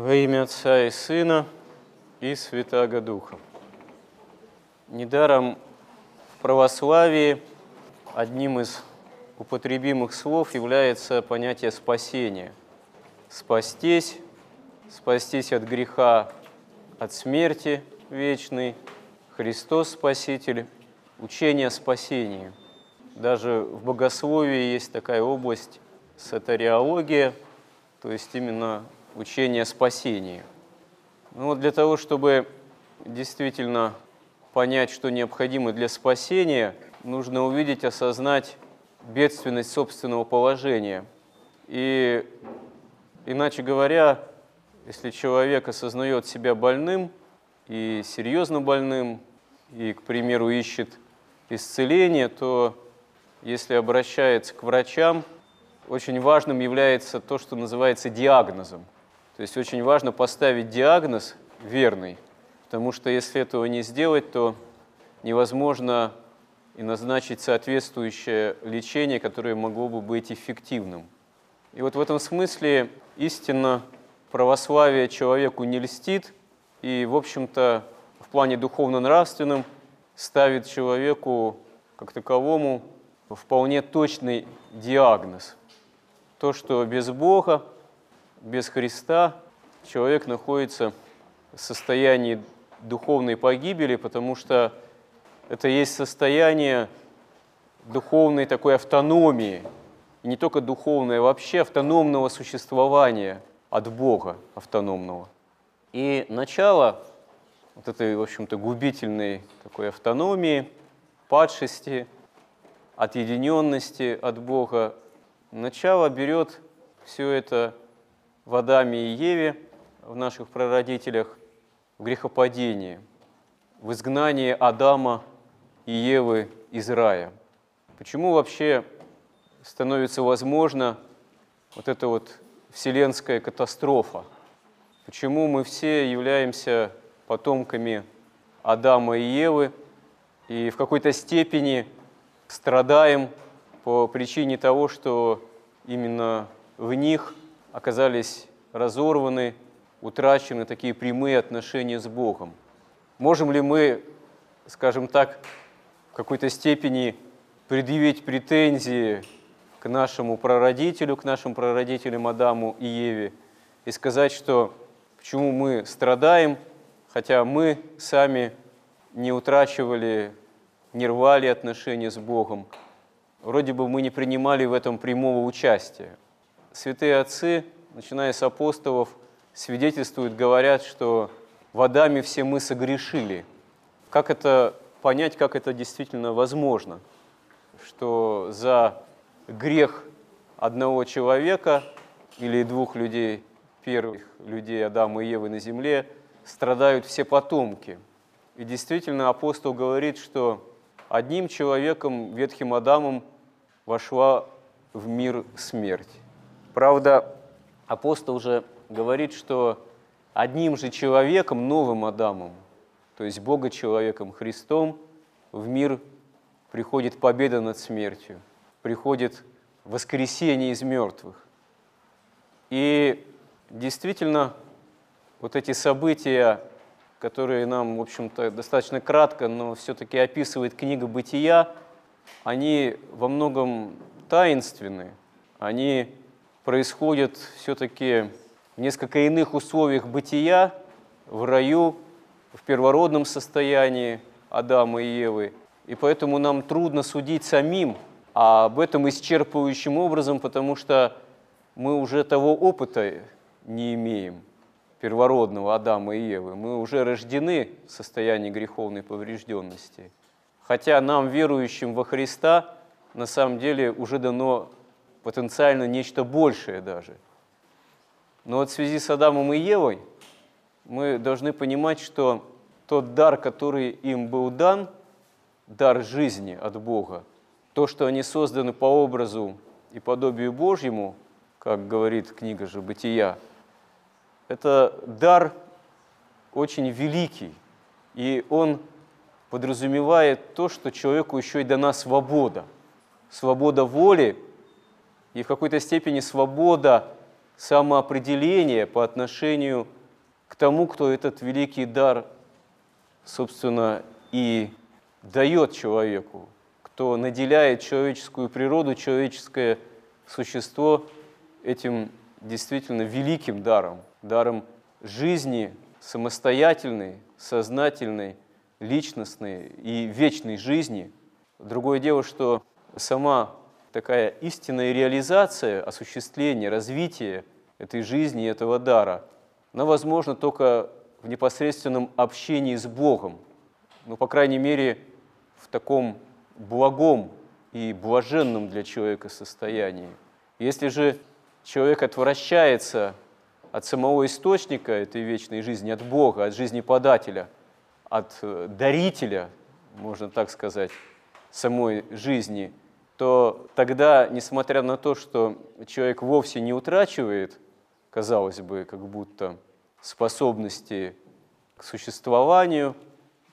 Во имя Отца и Сына и Святаго Духа. Недаром в православии одним из употребимых слов является понятие спасения. Спастись, спастись от греха, от смерти вечной, Христос Спаситель, учение о спасении. Даже в богословии есть такая область сатариология, то есть именно учение о спасении. Ну вот для того, чтобы действительно понять, что необходимо для спасения, нужно увидеть, осознать бедственность собственного положения. И, иначе говоря, если человек осознает себя больным и серьезно больным, и, к примеру, ищет исцеление, то если обращается к врачам, очень важным является то, что называется диагнозом. То есть очень важно поставить диагноз верный, потому что если этого не сделать, то невозможно и назначить соответствующее лечение, которое могло бы быть эффективным. И вот в этом смысле истинно православие человеку не льстит, и, в общем-то, в плане духовно-нравственном ставит человеку как таковому вполне точный диагноз. То, что без Бога, без Христа человек находится в состоянии духовной погибели, потому что это есть состояние духовной такой автономии, и не только духовное, а вообще автономного существования от Бога автономного. И начало вот этой, в общем-то, губительной такой автономии, падшести, отъединенности от Бога, начало берет все это в Адаме и Еве, в наших прародителях, в грехопадении, в изгнании Адама и Евы из рая. Почему вообще становится возможно вот эта вот вселенская катастрофа? Почему мы все являемся потомками Адама и Евы и в какой-то степени страдаем по причине того, что именно в них оказались разорваны, утрачены такие прямые отношения с Богом. Можем ли мы, скажем так, какой-то степени предъявить претензии к нашему прародителю, к нашим прародителям Адаму и Еве, и сказать, что почему мы страдаем, хотя мы сами не утрачивали, не рвали отношения с Богом. Вроде бы мы не принимали в этом прямого участия. Святые отцы, начиная с апостолов, свидетельствуют, говорят, что в Адаме все мы согрешили. Как это понять, как это действительно возможно, что за грех одного человека или двух людей, первых людей Адама и Евы на земле, страдают все потомки. И действительно апостол говорит, что одним человеком, ветхим Адамом, вошла в мир смерть. Правда, апостол уже говорит, что одним же человеком, новым Адамом – то есть Бога человеком Христом, в мир приходит победа над смертью, приходит воскресение из мертвых. И действительно, вот эти события, которые нам, в общем-то, достаточно кратко, но все-таки описывает книга «Бытия», они во многом таинственны, они происходят все-таки в несколько иных условиях бытия, в раю, в первородном состоянии Адама и Евы, и поэтому нам трудно судить самим об этом исчерпывающим образом, потому что мы уже того опыта не имеем, первородного Адама и Евы. Мы уже рождены в состоянии греховной поврежденности. Хотя нам, верующим во Христа, на самом деле уже дано потенциально нечто большее даже. Но вот в связи с Адамом и Евой – мы должны понимать, что тот дар, который им был дан, дар жизни от Бога, то, что они созданы по образу и подобию Божьему, как говорит книга же «Бытия», это дар очень великий, и он подразумевает то, что человеку еще и дана свобода. Свобода воли и в какой-то степени свобода самоопределение по отношению к тому, кто этот великий дар, собственно, и дает человеку, кто наделяет человеческую природу, человеческое существо этим действительно великим даром, даром жизни самостоятельной, сознательной, личностной и вечной жизни. Другое дело, что сама такая истинная реализация, осуществление, развитие этой жизни, этого дара, она возможна только в непосредственном общении с Богом, ну, по крайней мере, в таком благом и блаженном для человека состоянии. Если же человек отвращается от самого источника этой вечной жизни, от Бога, от жизни подателя, от э, дарителя, можно так сказать, самой жизни, то тогда, несмотря на то, что человек вовсе не утрачивает, казалось бы, как будто способности к существованию,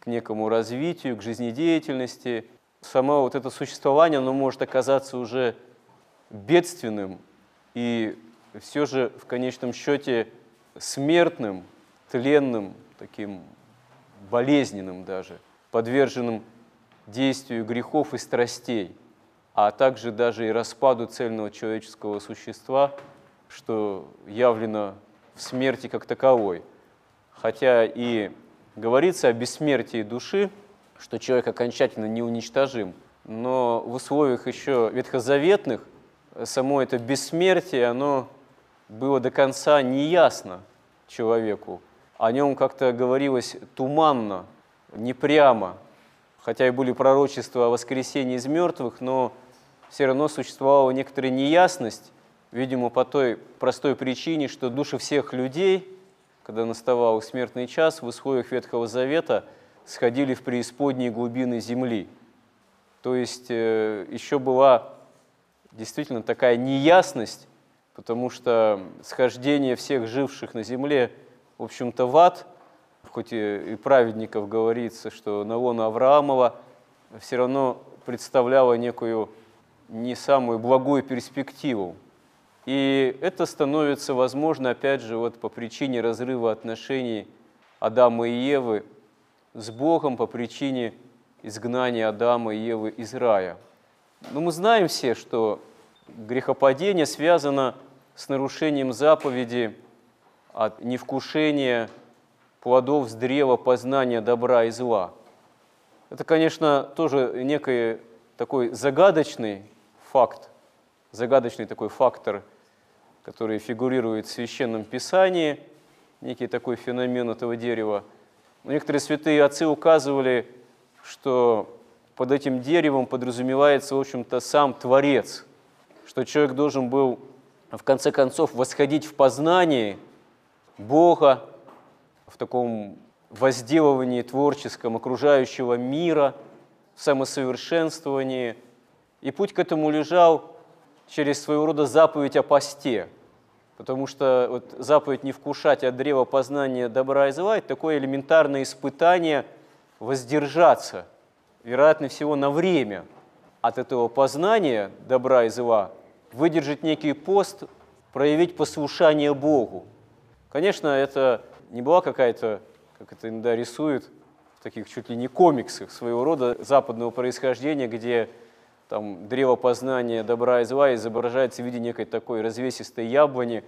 к некому развитию, к жизнедеятельности, само вот это существование, оно может оказаться уже бедственным и все же в конечном счете смертным, тленным, таким болезненным даже, подверженным действию грехов и страстей, а также даже и распаду цельного человеческого существа, что явлено в смерти как таковой. Хотя и говорится о бессмертии души, что человек окончательно неуничтожим, но в условиях еще ветхозаветных само это бессмертие, оно было до конца неясно человеку. О нем как-то говорилось туманно, непрямо, хотя и были пророчества о воскресении из мертвых, но все равно существовала некоторая неясность, видимо, по той простой причине, что души всех людей, когда наставал смертный час, в условиях Ветхого Завета сходили в преисподние глубины земли. То есть э, еще была действительно такая неясность, потому что схождение всех живших на земле, в общем-то, в ад – хоть и, праведников говорится, что на лоно Авраамова все равно представляла некую не самую благую перспективу. И это становится возможно, опять же, вот по причине разрыва отношений Адама и Евы с Богом, по причине изгнания Адама и Евы из рая. Но мы знаем все, что грехопадение связано с нарушением заповеди от невкушения плодов с древа познания добра и зла. Это, конечно, тоже некий такой загадочный факт, загадочный такой фактор, который фигурирует в Священном Писании, некий такой феномен этого дерева. Но некоторые святые отцы указывали, что под этим деревом подразумевается, в общем-то, сам Творец, что человек должен был, в конце концов, восходить в познании Бога, в таком возделывании творческом окружающего мира, в самосовершенствовании. И путь к этому лежал через своего рода заповедь о посте, потому что вот заповедь не вкушать от древа познания добра и зла – это такое элементарное испытание воздержаться, вероятно всего на время от этого познания добра и зла, выдержать некий пост, проявить послушание Богу. Конечно, это не была какая-то, как это иногда рисуют, в таких чуть ли не комиксах своего рода западного происхождения, где там древо познания добра и зла изображается в виде некой такой развесистой яблони,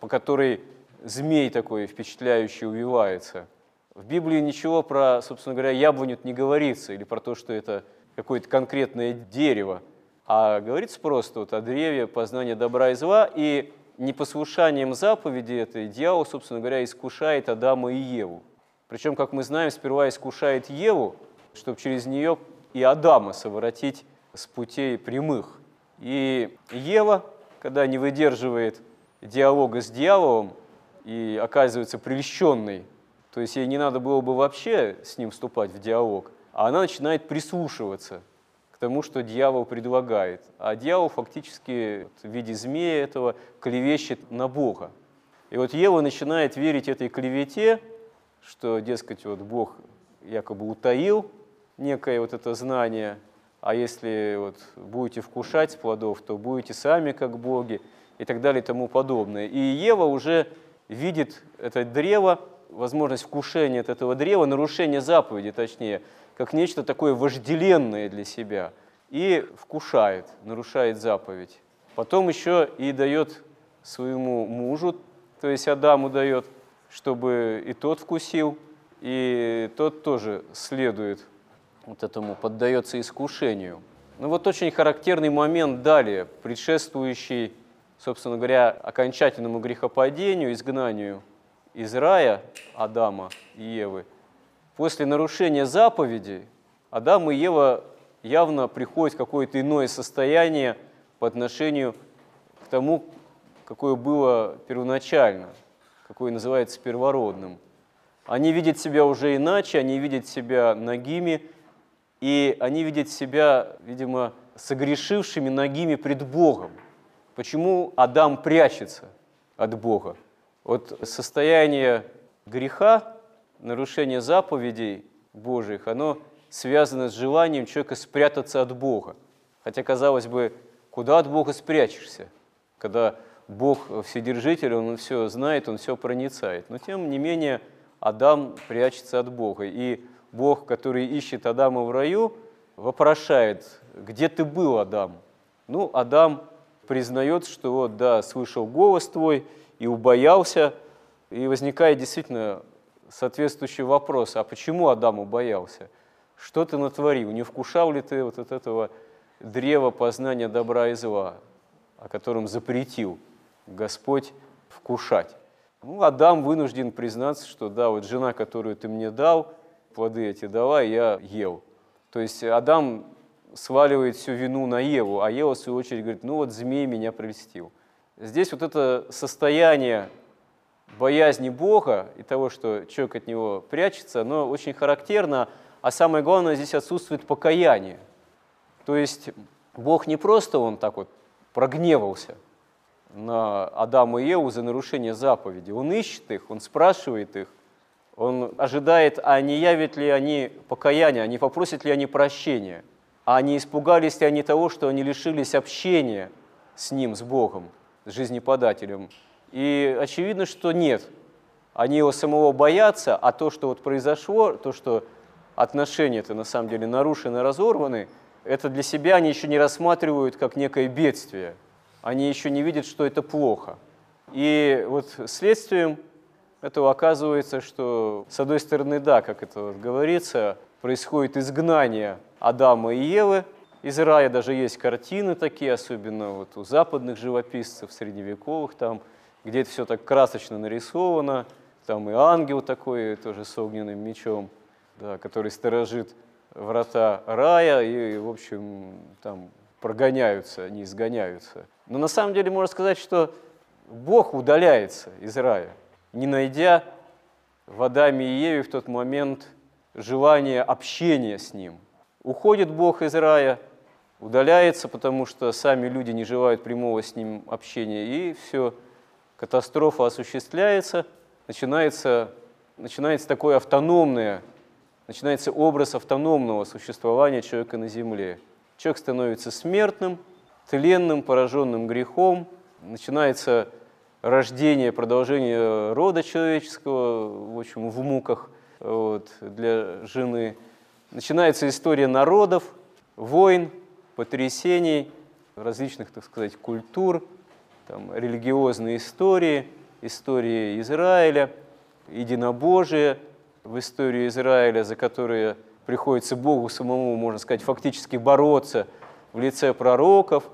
по которой змей такой впечатляющий увивается. В Библии ничего про, собственно говоря, яблоню не говорится, или про то, что это какое-то конкретное дерево, а говорится просто вот о древе познания добра и зла, и непослушанием заповеди этой дьявол, собственно говоря, искушает Адама и Еву. Причем, как мы знаем, сперва искушает Еву, чтобы через нее и Адама совратить с путей прямых. И Ева, когда не выдерживает диалога с дьяволом и оказывается прельщенной, то есть ей не надо было бы вообще с ним вступать в диалог, а она начинает прислушиваться – к тому, что дьявол предлагает. А дьявол фактически в виде змея этого клевещет на Бога. И вот Ева начинает верить этой клевете, что, дескать, вот Бог якобы утаил некое вот это знание, а если вот будете вкушать плодов, то будете сами как боги. и так далее и тому подобное. И Ева уже видит это древо, возможность вкушения от этого древа, нарушение заповеди, точнее, как нечто такое вожделенное для себя, и вкушает, нарушает заповедь. Потом еще и дает своему мужу, то есть Адаму дает, чтобы и тот вкусил, и тот тоже следует вот этому, поддается искушению. Ну вот очень характерный момент далее, предшествующий, собственно говоря, окончательному грехопадению, изгнанию из рая Адама и Евы. После нарушения заповеди Адам и Ева явно приходят в какое-то иное состояние по отношению к тому, какое было первоначально, какое называется первородным. Они видят себя уже иначе, они видят себя нагими, и они видят себя, видимо, согрешившими ногими пред Богом. Почему Адам прячется от Бога? Вот состояние греха, нарушение заповедей Божьих, оно связано с желанием человека спрятаться от Бога. Хотя, казалось бы, куда от Бога спрячешься, когда Бог Вседержитель, Он все знает, Он все проницает. Но тем не менее Адам прячется от Бога. И Бог, который ищет Адама в раю, вопрошает, где ты был, Адам? Ну, Адам признает, что вот, да, слышал голос твой и убоялся, и возникает действительно соответствующий вопрос, а почему Адам убоялся? Что ты натворил? Не вкушал ли ты вот от этого древа познания добра и зла, о котором запретил Господь вкушать? Ну, Адам вынужден признаться, что да, вот жена, которую ты мне дал, плоды эти дала, я ел. То есть Адам сваливает всю вину на Еву, а Ева, в свою очередь, говорит, ну вот змей меня прельстил. Здесь вот это состояние боязни Бога и того, что человек от него прячется, оно очень характерно, а самое главное, здесь отсутствует покаяние. То есть Бог не просто он так вот прогневался на Адама и Еву за нарушение заповеди, он ищет их, он спрашивает их, он ожидает, а не явят ли они покаяние, а не попросят ли они прощения, а не испугались ли они того, что они лишились общения с Ним, с Богом, с жизнеподателем. И очевидно, что нет. Они его самого боятся, а то, что вот произошло, то, что отношения-то на самом деле нарушены, разорваны, это для себя они еще не рассматривают как некое бедствие. Они еще не видят, что это плохо. И вот следствием этого оказывается, что, с одной стороны, да, как это вот говорится, происходит изгнание Адама и Евы из рая. Даже есть картины такие, особенно вот у западных живописцев, средневековых, там, где это все так красочно нарисовано. Там и ангел такой, тоже с огненным мечом – да, который сторожит врата рая, и, в общем, там прогоняются, не изгоняются. Но на самом деле можно сказать, что Бог удаляется из рая, не найдя в Адаме и Еве в тот момент желания общения с Ним. Уходит Бог из рая, удаляется, потому что сами люди не желают прямого с Ним общения, и все, катастрофа осуществляется, начинается, начинается такое автономное начинается образ автономного существования человека на земле. Человек становится смертным, тленным, пораженным грехом, начинается рождение, продолжение рода человеческого, в общем, в муках вот, для жены. Начинается история народов, войн, потрясений, различных, так сказать, культур, там, религиозные истории, истории Израиля, единобожие – в историю Израиля, за которые приходится Богу самому, можно сказать, фактически бороться в лице пророков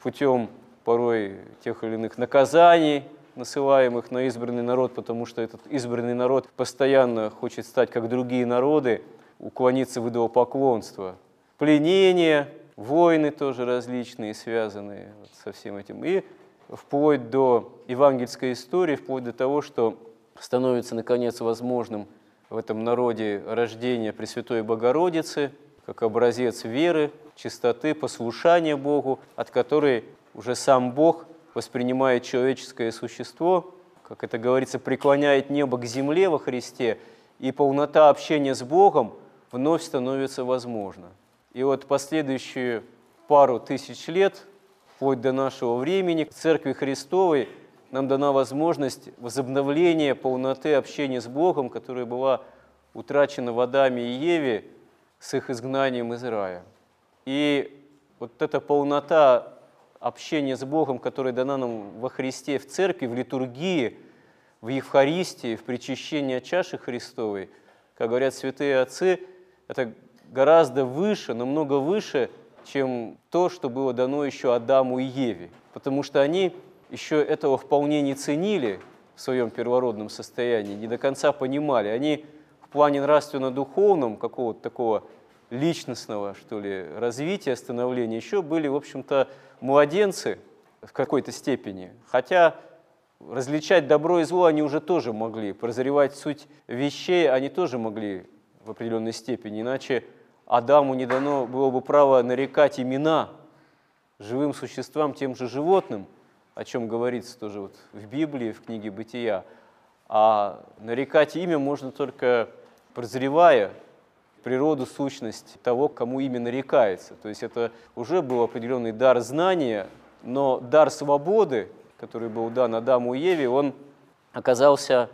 путем порой тех или иных наказаний, насылаемых на избранный народ, потому что этот избранный народ постоянно хочет стать как другие народы, уклониться в идолопоклонство. Пленение, войны тоже различные, связанные со всем этим. И вплоть до евангельской истории, вплоть до того, что становится, наконец, возможным в этом народе рождение Пресвятой Богородицы, как образец веры, чистоты, послушания Богу, от которой уже сам Бог воспринимает человеческое существо, как это говорится, преклоняет небо к земле во Христе, и полнота общения с Богом вновь становится возможна. И вот последующие пару тысяч лет вплоть до нашего времени. В Церкви Христовой нам дана возможность возобновления полноты общения с Богом, которая была утрачена в Адаме и Еве с их изгнанием из рая. И вот эта полнота общения с Богом, которая дана нам во Христе, в церкви, в литургии, в Евхаристии, в причащении от чаши Христовой, как говорят святые отцы, это гораздо выше, намного выше, чем то, что было дано еще Адаму и Еве. Потому что они еще этого вполне не ценили в своем первородном состоянии, не до конца понимали. Они в плане нравственно-духовном какого-то такого личностного, что ли, развития, становления еще были, в общем-то, младенцы в какой-то степени. Хотя различать добро и зло они уже тоже могли, прозревать суть вещей они тоже могли в определенной степени, иначе Адаму не дано было бы право нарекать имена живым существам, тем же животным, о чем говорится тоже вот в Библии, в книге «Бытия». А нарекать имя можно только прозревая природу, сущность того, кому имя нарекается. То есть это уже был определенный дар знания, но дар свободы, который был дан Адаму и Еве, он оказался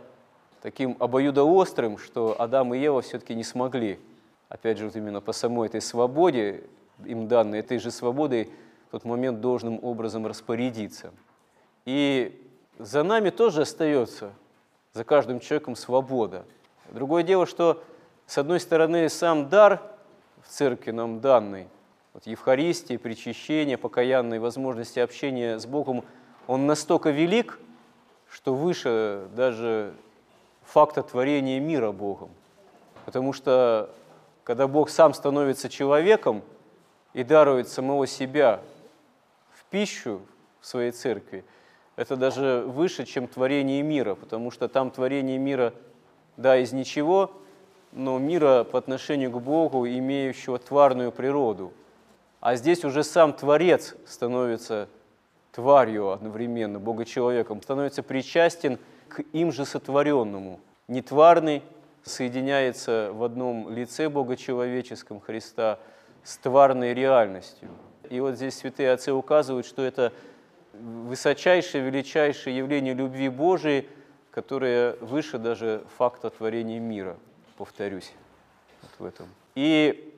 таким обоюдоострым, что Адам и Ева все-таки не смогли опять же, вот именно по самой этой свободе, им данной этой же свободой, в тот момент должным образом распорядиться. И за нами тоже остается, за каждым человеком свобода. Другое дело, что, с одной стороны, сам дар в церкви нам данный, вот Евхаристия, причащение, покаянные возможности общения с Богом, он настолько велик, что выше даже факта творения мира Богом. Потому что когда Бог сам становится человеком и дарует самого себя в пищу в своей церкви, это даже выше, чем творение мира, потому что там творение мира, да, из ничего, но мира по отношению к Богу, имеющего тварную природу. А здесь уже сам Творец становится тварью одновременно, Бога-человеком, становится причастен к им же сотворенному. Не тварный, соединяется в одном лице Бога человеческом Христа с тварной реальностью. И вот здесь святые отцы указывают, что это высочайшее, величайшее явление любви Божией, которое выше даже факта творения мира, повторюсь, вот в этом. И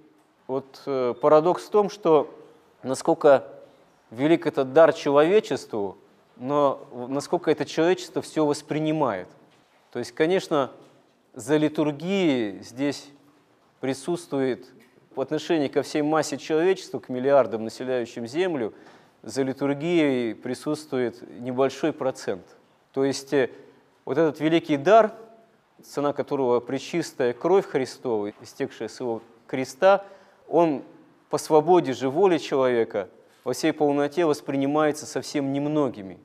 вот э, парадокс в том, что насколько велик этот дар человечеству, но насколько это человечество все воспринимает. То есть, конечно, за литургией здесь присутствует в отношении ко всей массе человечества, к миллиардам населяющим Землю, за литургией присутствует небольшой процент. То есть э, вот этот великий дар, цена которого причистая кровь Христова, истекшая с его креста, он по свободе же воли человека во всей полноте воспринимается совсем немногими.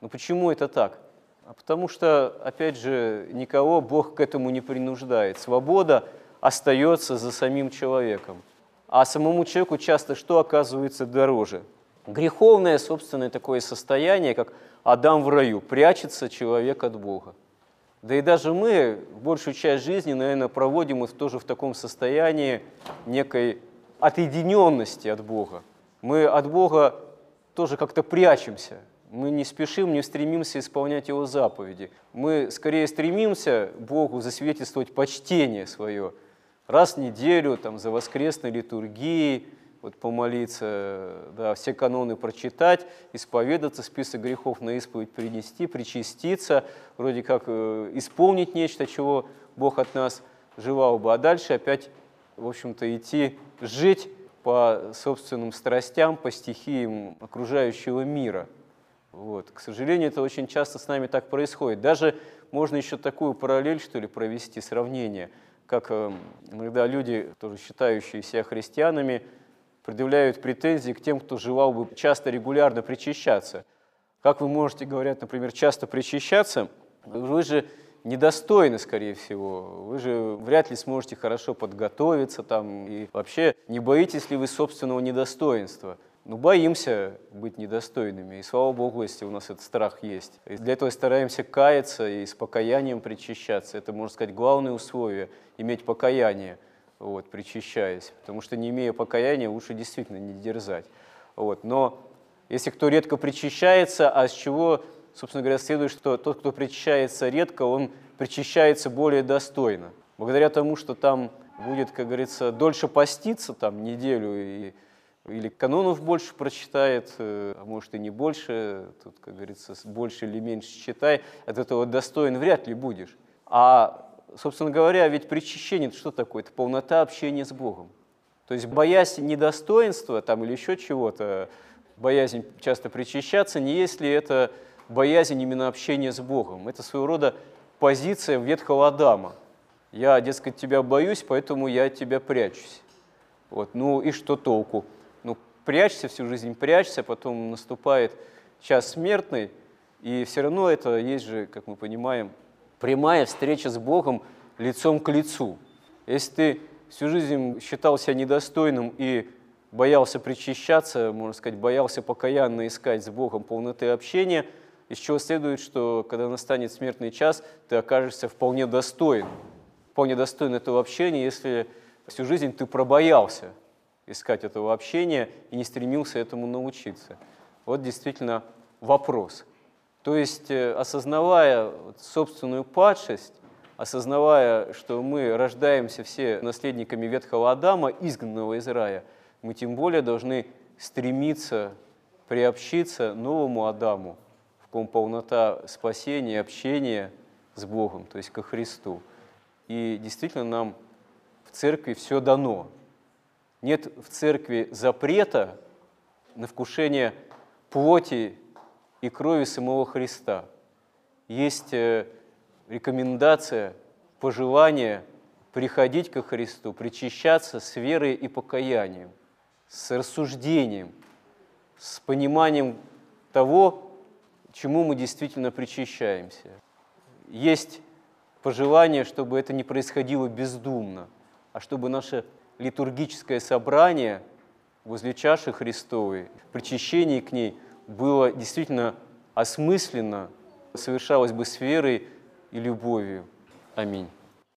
Но почему это так? А потому что, опять же, никого Бог к этому не принуждает. Свобода остается за самим человеком. А самому человеку часто что оказывается дороже? Греховное собственное такое состояние, как Адам в раю, прячется человек от Бога. Да и даже мы большую часть жизни, наверное, проводим тоже в таком состоянии некой отъединенности от Бога. Мы от Бога тоже как-то прячемся, мы не спешим, не стремимся исполнять Его заповеди. Мы скорее стремимся Богу засвидетельствовать почтение свое. Раз в неделю там, за воскресной литургией, вот помолиться, да, все каноны прочитать, исповедаться, список грехов на исповедь принести, причаститься, вроде как э, исполнить нечто, чего Бог от нас желал бы, а дальше опять, в общем-то, идти жить по собственным страстям, по стихиям окружающего мира – вот. К сожалению, это очень часто с нами так происходит. Даже можно еще такую параллель, что ли, провести, сравнение, как э, иногда люди, тоже считающие себя христианами, предъявляют претензии к тем, кто желал бы часто, регулярно причащаться. Как вы можете, говорят, например, часто причащаться, вы же недостойны, скорее всего. Вы же вряд ли сможете хорошо подготовиться там, и вообще не боитесь ли вы собственного недостоинства – ну, боимся быть недостойными. И слава Богу, если у нас этот страх есть. И для этого стараемся каяться и с покаянием причащаться. Это, можно сказать, главное условие – иметь покаяние, вот, причащаясь. Потому что не имея покаяния, лучше действительно не дерзать. Вот. Но Если кто редко причащается, а с чего, собственно говоря, следует, что тот, кто причащается редко, он причащается более достойно. Благодаря тому, что там будет, как говорится, дольше поститься, там, неделю, и, или канонов больше прочитает, э, а может и не больше, тут, как говорится, больше или меньше читай, от этого достоин вряд ли будешь. А, собственно говоря, ведь причащение – это что такое? Это полнота общения с Богом. То есть боясь недостоинства там, или еще чего-то, боязнь часто причащаться, не есть ли это боязнь именно общения с Богом. Это своего рода позиция ветхого Адама. Я, дескать, тебя боюсь, поэтому я от тебя прячусь. Вот. Ну и что толку? Ну, прячься всю жизнь, прячься, потом наступает час смертный, и все равно это есть же, как мы понимаем, прямая встреча с Богом лицом к лицу. Если ты всю жизнь считал себя недостойным и боялся причащаться, можно сказать, боялся покаянно искать с Богом полноты общения, из чего следует, что когда настанет смертный час, ты окажешься вполне достоин, вполне достоин этого общения, если всю жизнь ты пробоялся искать этого общения и не стремился этому научиться. Вот действительно вопрос. То есть, э, осознавая собственную падшесть, осознавая, что мы рождаемся все наследниками ветхого Адама, изгнанного из рая, мы тем более должны стремиться приобщиться новому Адаму, в ком полнота спасения, общения с Богом, то есть ко Христу. И действительно нам в церкви все дано. Нет в церкви запрета на вкушение плоти и крови самого Христа. Есть э, рекомендация, пожелание приходить ко Христу, причащаться с верой и покаянием, с рассуждением, с пониманием того, чему мы действительно причащаемся. Есть пожелание, чтобы это не происходило бездумно, а чтобы наше литургическое собрание возле чаши Христовой, причащение к ней было действительно осмысленно, совершалось бы с верой и любовью. Аминь.